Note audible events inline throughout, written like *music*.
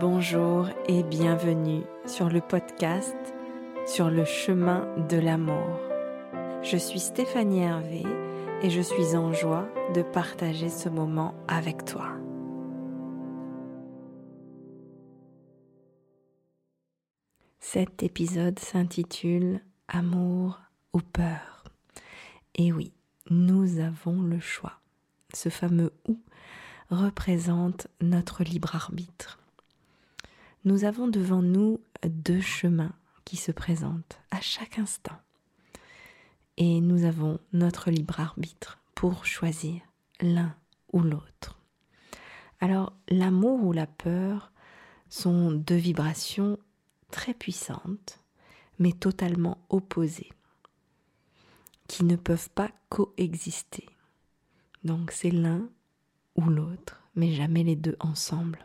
Bonjour et bienvenue sur le podcast Sur le chemin de l'amour. Je suis Stéphanie Hervé et je suis en joie de partager ce moment avec toi. Cet épisode s'intitule Amour ou peur. Et oui, nous avons le choix. Ce fameux ou représente notre libre arbitre. Nous avons devant nous deux chemins qui se présentent à chaque instant. Et nous avons notre libre arbitre pour choisir l'un ou l'autre. Alors l'amour ou la peur sont deux vibrations très puissantes, mais totalement opposées, qui ne peuvent pas coexister. Donc c'est l'un ou l'autre, mais jamais les deux ensemble.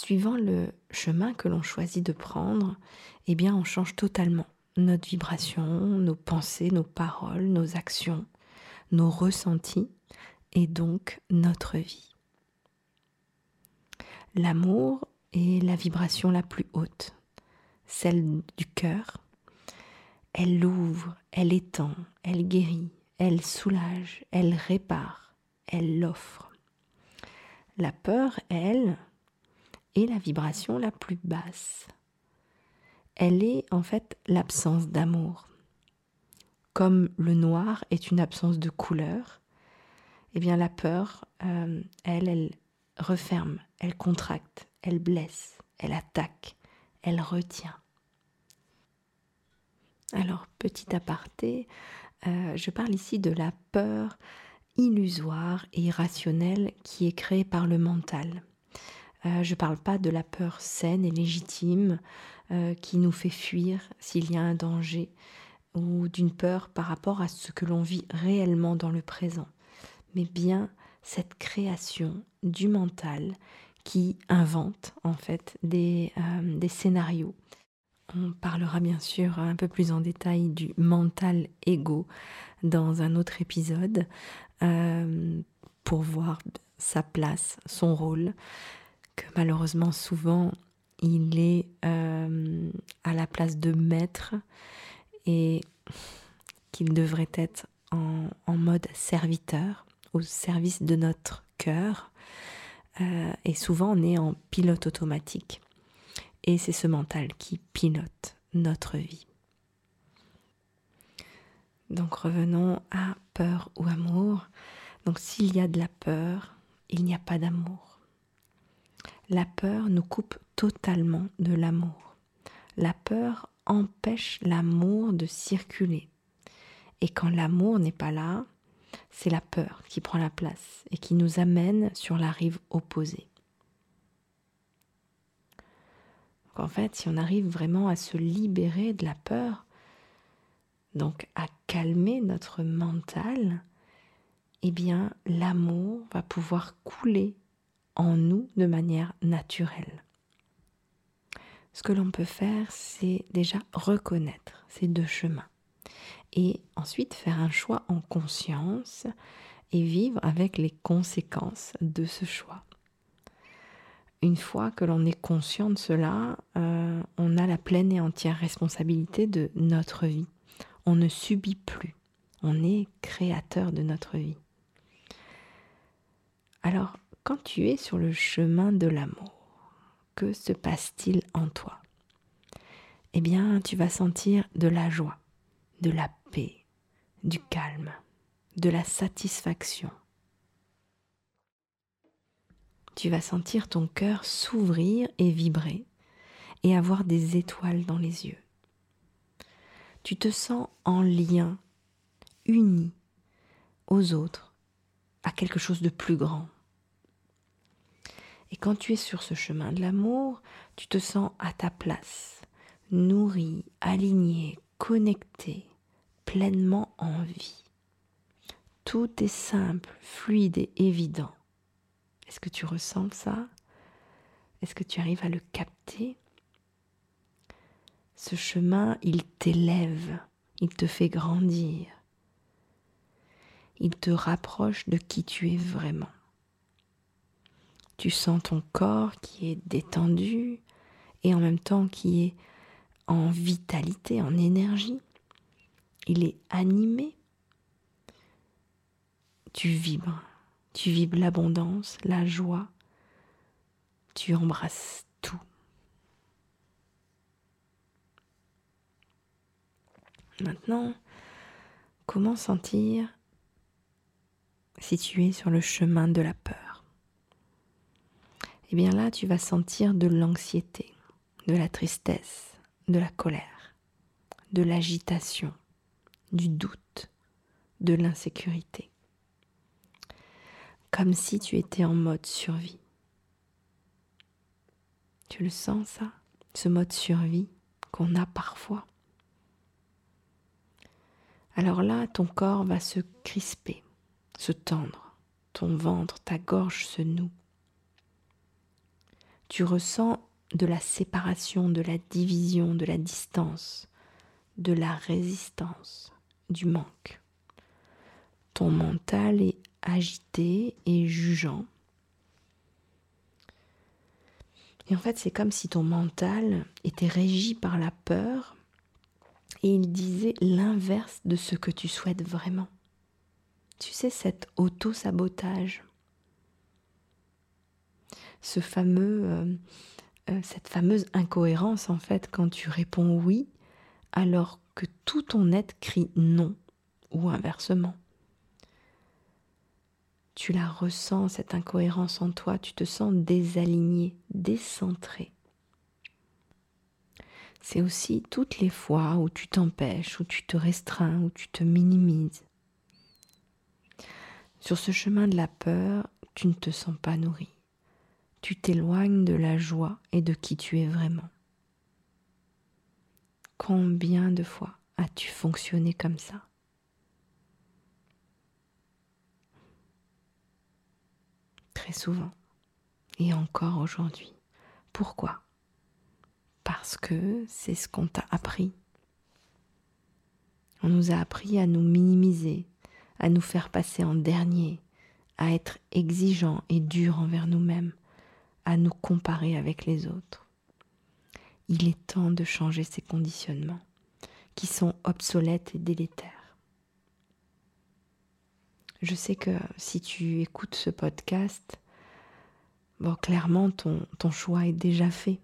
Suivant le chemin que l'on choisit de prendre, eh bien on change totalement notre vibration, nos pensées, nos paroles, nos actions, nos ressentis et donc notre vie. L'amour est la vibration la plus haute, celle du cœur. Elle l'ouvre, elle étend, elle guérit, elle soulage, elle répare, elle l'offre. La peur, elle, est la vibration la plus basse. Elle est en fait l'absence d'amour. Comme le noir est une absence de couleur, eh bien la peur, euh, elle, elle referme, elle contracte, elle blesse, elle attaque, elle retient. Alors, petit aparté, euh, je parle ici de la peur illusoire et irrationnelle qui est créée par le mental. Euh, je ne parle pas de la peur saine et légitime euh, qui nous fait fuir s'il y a un danger ou d'une peur par rapport à ce que l'on vit réellement dans le présent, mais bien cette création du mental qui invente en fait des, des scénarios. On parlera bien sûr un peu plus en détail du mental ego dans un autre épisode euh, pour voir sa place, son rôle, malheureusement souvent il est euh, à la place de maître et qu'il devrait être en, mode serviteur, au service de notre cœur. Euh, et souvent on est en pilote automatique et c'est ce mental qui pilote notre vie. Donc revenons à peur ou amour. Donc s'il y a de la peur, il n'y a pas d'amour. La peur nous coupe totalement de l'amour. La peur empêche l'amour de circuler. Et quand l'amour n'est pas là, c'est la peur qui prend la place et qui nous amène sur la rive opposée. en fait, si on arrive vraiment à se libérer de la peur, donc à calmer notre mental, eh bien l'amour va pouvoir couler en nous de manière naturelle. Ce que l'on peut faire, c'est déjà reconnaître ces deux chemins et ensuite faire un choix en conscience et vivre avec les conséquences de ce choix une fois que l'on est conscient de cela, euh, on a la pleine et entière responsabilité de notre vie. On ne subit plus, on est créateur de notre vie. Alors, quand tu es sur le chemin de l'amour, que se passe-t-il en toi? Eh bien, tu vas sentir de la joie, de la paix, du calme, de la satisfaction, tu vas sentir ton cœur s'ouvrir et vibrer et avoir des étoiles dans les yeux. Tu te sens en lien, uni aux autres, à quelque chose de plus grand. Et quand tu es sur ce chemin de l'amour, tu te sens à ta place, nourri, aligné, connecté, pleinement en vie. Tout est simple, fluide et évident. Est-ce que tu ressens ça? Est-ce que tu arrives à le capter? Ce chemin, il t'élève, il te fait grandir, il te rapproche de qui tu es vraiment. Tu sens ton corps qui est détendu et en même temps qui est en vitalité, en énergie. Il est animé. Tu vibres. Tu vibres l'abondance, la joie. Tu embrasses tout. Maintenant, comment sentir si tu es sur le chemin de la peur? Eh bien là, tu vas sentir de l'anxiété, de la tristesse, de la colère, de l'agitation, du doute, de l'insécurité. Comme si tu étais en mode survie. Tu le sens ça Ce mode survie qu'on a parfois alors là, ton corps va se crisper, se tendre, ton ventre, ta gorge se noue. Tu ressens de la séparation, de la division, de la distance, de la résistance, du manque. Ton mental est agité et jugeant. Et en fait, c'est comme si ton mental était régi par la peur et il disait l'inverse de ce que tu souhaites vraiment. Tu sais, cet auto-sabotage, ce fameux, euh, euh, cette fameuse incohérence en fait quand tu réponds oui alors que tout ton être crie non ou inversement. Tu la ressens, cette incohérence en toi, tu te sens désaligné, décentré c'est aussi toutes les fois où tu t'empêches, où tu te restreins, où tu te minimises. Sur ce chemin de la peur, tu ne te sens pas nourri. Tu t'éloignes de la joie et de qui tu es vraiment. Combien de fois as-tu fonctionné comme ça? Très souvent. Et encore aujourd'hui. Pourquoi? Parce que c'est ce qu'on t'a appris. On nous a appris à nous minimiser, à nous faire passer en dernier, à être exigeants et durs envers nous-mêmes, à nous comparer avec les autres. Il est temps de changer ces conditionnements qui sont obsolètes et délétères. Je sais que si tu écoutes ce podcast, bon, clairement ton, ton choix est déjà fait.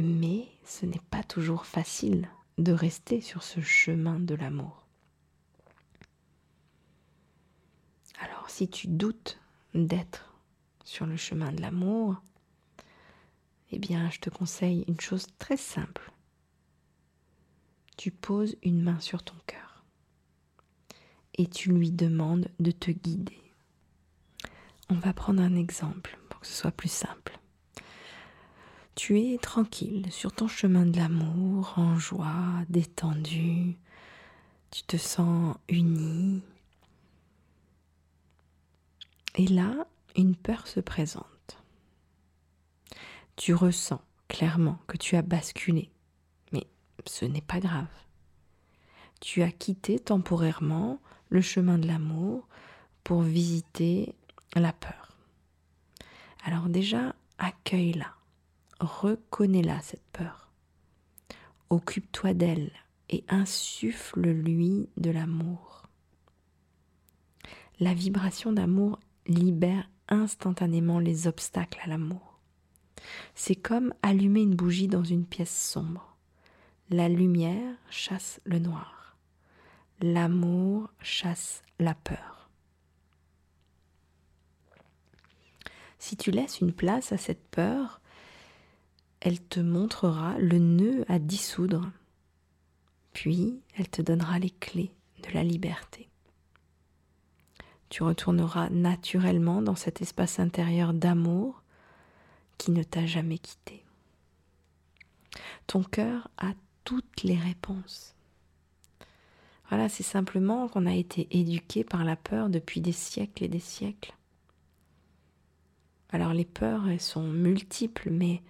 Mais ce n'est pas toujours facile de rester sur ce chemin de l'amour. Alors si tu doutes d'être sur le chemin de l'amour, eh bien je te conseille une chose très simple. Tu poses une main sur ton cœur et tu lui demandes de te guider. On va prendre un exemple pour que ce soit plus simple. Tu es tranquille sur ton chemin de l'amour, en joie, détendu. Tu te sens uni. Et là, une peur se présente. Tu ressens clairement que tu as basculé, mais ce n'est pas grave. Tu as quitté temporairement le chemin de l'amour pour visiter la peur. Alors déjà, accueille-la reconnais-la, cette peur. Occupe-toi d'elle et insuffle-lui de l'amour. La vibration d'amour libère instantanément les obstacles à l'amour. C'est comme allumer une bougie dans une pièce sombre. La lumière chasse le noir. L'amour chasse la peur. Si tu laisses une place à cette peur, elle te montrera le nœud à dissoudre, puis elle te donnera les clés de la liberté. Tu retourneras naturellement dans cet espace intérieur d'amour qui ne t'a jamais quitté. Ton cœur a toutes les réponses. Voilà, c'est simplement qu'on a été éduqué par la peur depuis des siècles et des siècles. Alors les peurs, elles sont multiples, mais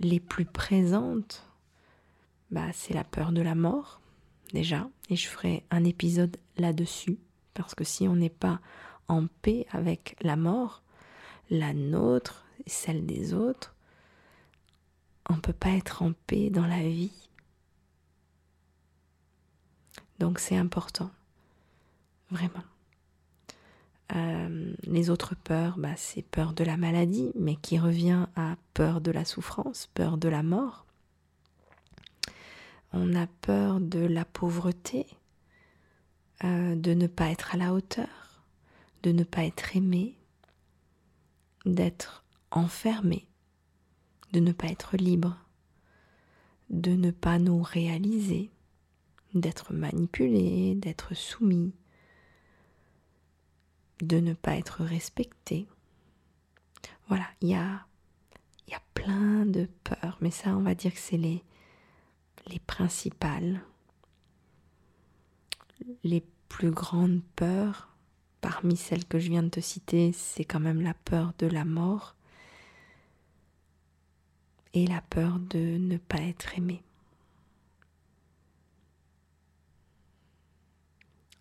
les plus présentes, bah, c'est la peur de la mort, déjà, et je ferai un épisode là-dessus, parce que si on n'est pas en paix avec la mort, la nôtre et celle des autres, on ne peut pas être en paix dans la vie. Donc c'est important, vraiment. Euh, les autres peurs, bah, c'est peur de la maladie, mais qui revient à peur de la souffrance, peur de la mort. On a peur de la pauvreté, euh, de ne pas être à la hauteur, de ne pas être aimé, d'être enfermé, de ne pas être libre, de ne pas nous réaliser, d'être manipulé, d'être soumis, de ne pas être respecté. Voilà, il y a, plein de peurs, mais ça on va dire que c'est les, les principales, les plus grandes peurs. Parmi celles que je viens de te citer, c'est quand même la peur de la mort et la peur de ne pas être aimé.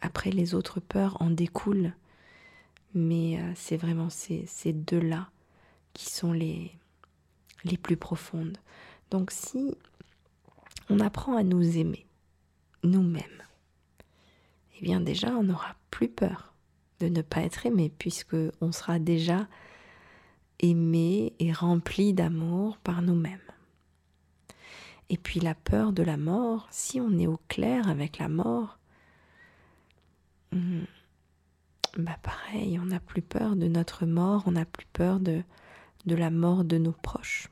Après, les autres peurs en découlent, mais euh, c'est vraiment ces, deux-là qui sont les plus profondes. Donc si on apprend à nous aimer, nous-mêmes, eh bien déjà, on n'aura plus peur de ne pas être aimé, puisque on sera déjà aimé et rempli d'amour par nous-mêmes. Et puis la peur de la mort, si on est au clair avec la mort, hmm, bah pareil, on n'a plus peur de notre mort, on n'a plus peur de, de la mort de nos proches.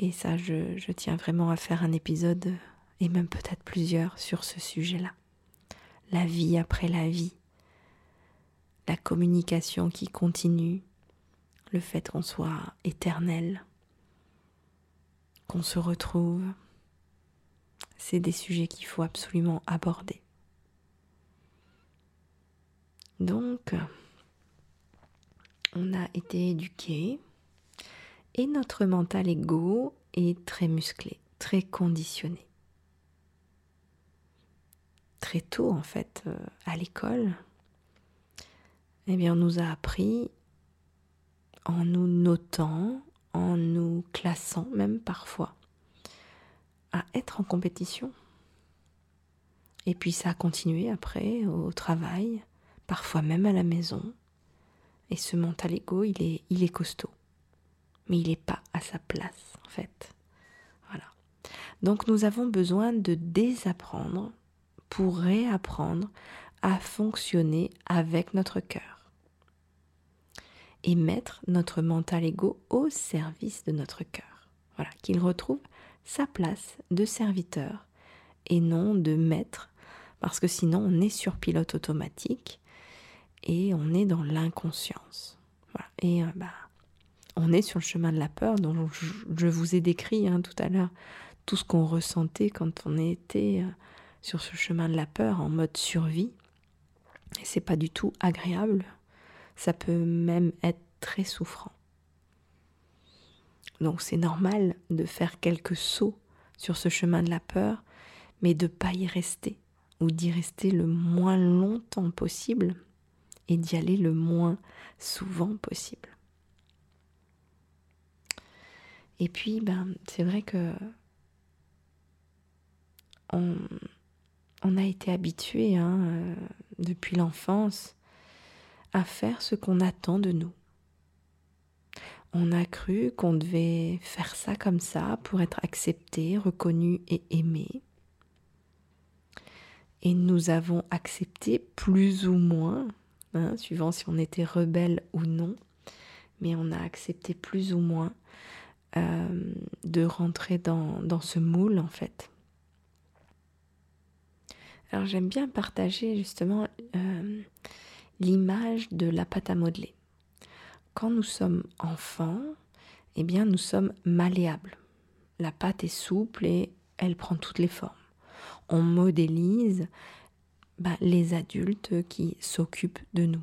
Et ça, je, tiens vraiment à faire un épisode, et même peut-être plusieurs, sur ce sujet-là. La vie après la vie, la communication qui continue, le fait qu'on soit éternel, qu'on se retrouve, c'est des sujets qu'il faut absolument aborder. Donc, on a été éduqué et notre mental ego est très musclé, très conditionné. Très tôt, en fait, euh, à l'école, eh bien, on nous a appris en nous notant, en nous classant même parfois, à être en compétition. Et puis ça a continué après au travail, parfois même à la maison. Et ce mental ego, il est, il est costaud. Mais il n'est pas à sa place, en fait. Voilà. Donc nous avons besoin de désapprendre pour réapprendre à fonctionner avec notre cœur et mettre notre mental ego au service de notre cœur. Voilà, qu'il retrouve sa place de serviteur et non de maître, parce que sinon on est sur pilote automatique et on est dans l'inconscience. Voilà. Et euh, bah, on est sur le chemin de la peur, dont je, vous ai décrit hein, tout à l'heure tout ce qu'on ressentait quand on était euh, sur ce chemin de la peur en mode survie. Et c'est pas du tout agréable ça peut même être très souffrant. Donc c'est normal de faire quelques sauts sur ce chemin de la peur, mais de pas y rester, ou d'y rester le moins longtemps possible, et d'y aller le moins souvent possible. Et puis, ben, c'est vrai que on, a été habitué hein, euh, depuis l'enfance à faire ce qu'on attend de nous. On a cru qu'on devait faire ça comme ça pour être accepté, reconnu et aimé. Et nous avons accepté plus ou moins, hein, suivant si on était rebelle ou non, mais on a accepté plus ou moins euh, de rentrer dans, dans ce moule en fait. Alors j'aime bien partager justement euh, l'image de la pâte à modeler. Quand nous sommes enfants, eh bien nous sommes malléables. La pâte est souple et elle prend toutes les formes. On modélise bah, les adultes qui s'occupent de nous.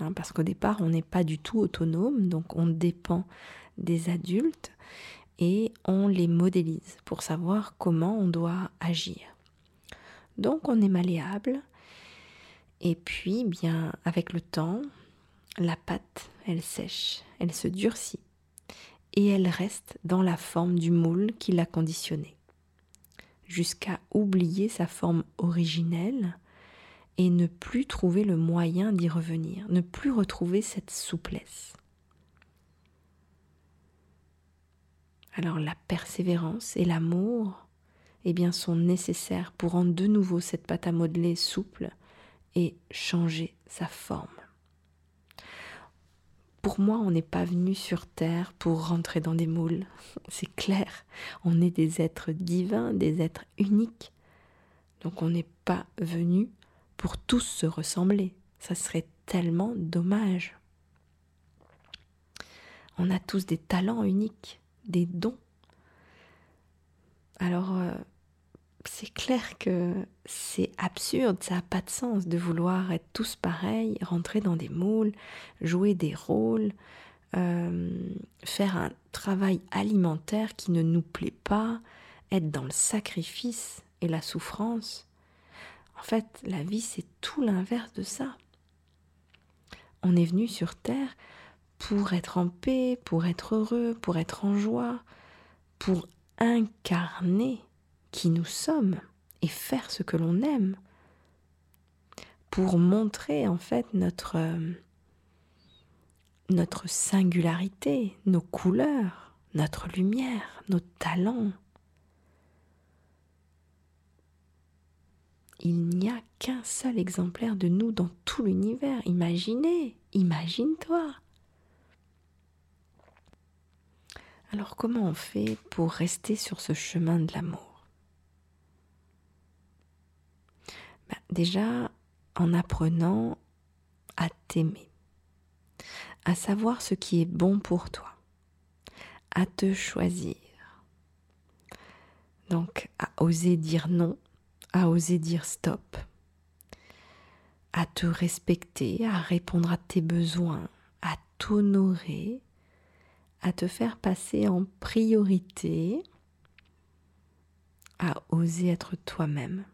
Hein, parce qu'au départ, on n'est pas du tout autonome, donc on dépend des adultes et on les modélise pour savoir comment on doit agir. Donc on est malléable Et puis, bien, avec le temps, la pâte, elle sèche, elle se durcit et elle reste dans la forme du moule qui l'a conditionnée, jusqu'à oublier sa forme originelle et ne plus trouver le moyen d'y revenir, ne plus retrouver cette souplesse. Alors la persévérance et l'amour eh bien, sont nécessaires pour rendre de nouveau cette pâte à modeler souple et changer sa forme. Pour moi, on n'est pas venu sur Terre pour rentrer dans des moules. *laughs* C'est clair, on est des êtres divins, des êtres uniques. Donc on n'est pas venu pour tous se ressembler. Ça serait tellement dommage. On a tous des talents uniques, des dons. Alors, euh, c'est clair que c'est absurde, ça n'a pas de sens de vouloir être tous pareils, rentrer dans des moules, jouer des rôles, euh, faire un travail alimentaire qui ne nous plaît pas, être dans le sacrifice et la souffrance. En fait, la vie, c'est tout l'inverse de ça. On est venu sur Terre pour être en paix, pour être heureux, pour être en joie, pour incarner qui nous sommes et faire ce que l'on aime pour montrer en fait notre euh, singularité, nos couleurs, notre lumière, nos talents. Il n'y a qu'un seul exemplaire de nous dans tout l'univers. Imaginez, imagine-toi. Alors comment on fait pour rester sur ce chemin de l'amour? Bah, déjà, en apprenant à t'aimer, à savoir ce qui est bon pour toi, à te choisir. Donc, à oser dire non, à oser dire stop, à te respecter, à répondre à tes besoins, à t'honorer, à te faire passer en priorité, à oser être toi-même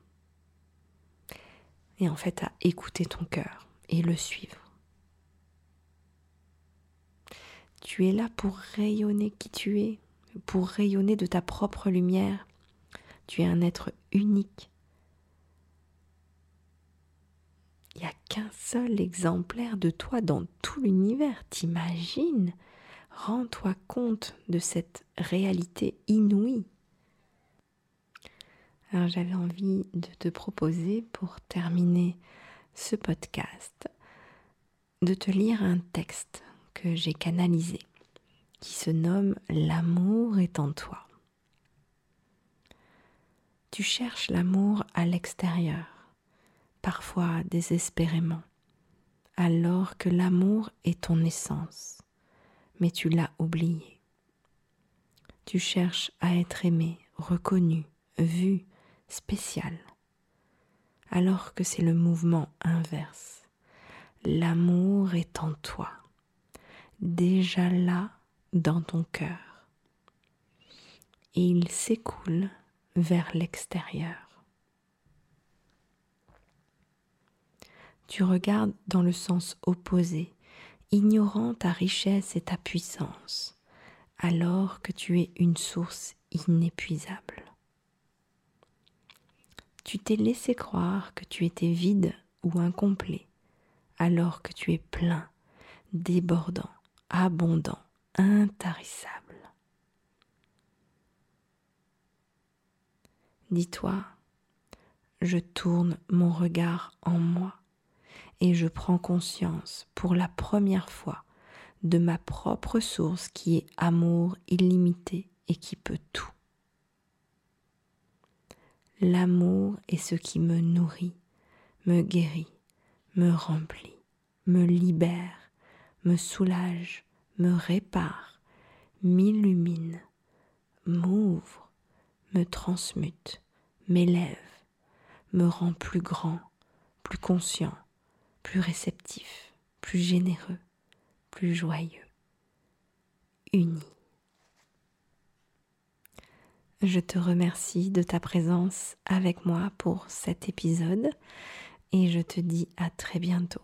et en fait à écouter ton cœur et le suivre. Tu es là pour rayonner qui tu es, pour rayonner de ta propre lumière. Tu es un être unique. Il n'y a qu'un seul exemplaire de toi dans tout l'univers. T'imagines? Rends-toi compte de cette réalité inouïe. Alors j'avais envie de te proposer pour terminer ce podcast de te lire un texte que j'ai canalisé qui se nomme L'amour est en toi. Tu cherches l'amour à l'extérieur, parfois désespérément, alors que l'amour est ton essence, mais tu l'as oublié. Tu cherches à être aimé, reconnu, vu, spécial, alors que c'est le mouvement inverse. L'amour est en toi, déjà là dans ton cœur, et il s'écoule vers l'extérieur. Tu regardes dans le sens opposé, ignorant ta richesse et ta puissance, alors que tu es une source inépuisable. Tu t'es laissé croire que tu étais vide ou incomplet, alors que tu es plein, débordant, abondant, intarissable. Dis-toi, je tourne mon regard en moi et je prends conscience pour la première fois de ma propre source qui est amour illimité et qui peut tout. L'amour est ce qui me nourrit, me guérit, me remplit, me libère, me soulage, me répare, m'illumine, m'ouvre, me transmute, m'élève, me rend plus grand, plus conscient, plus réceptif, plus généreux, plus joyeux, uni. Je te remercie de ta présence avec moi pour cet épisode. et je te dis à très bientôt.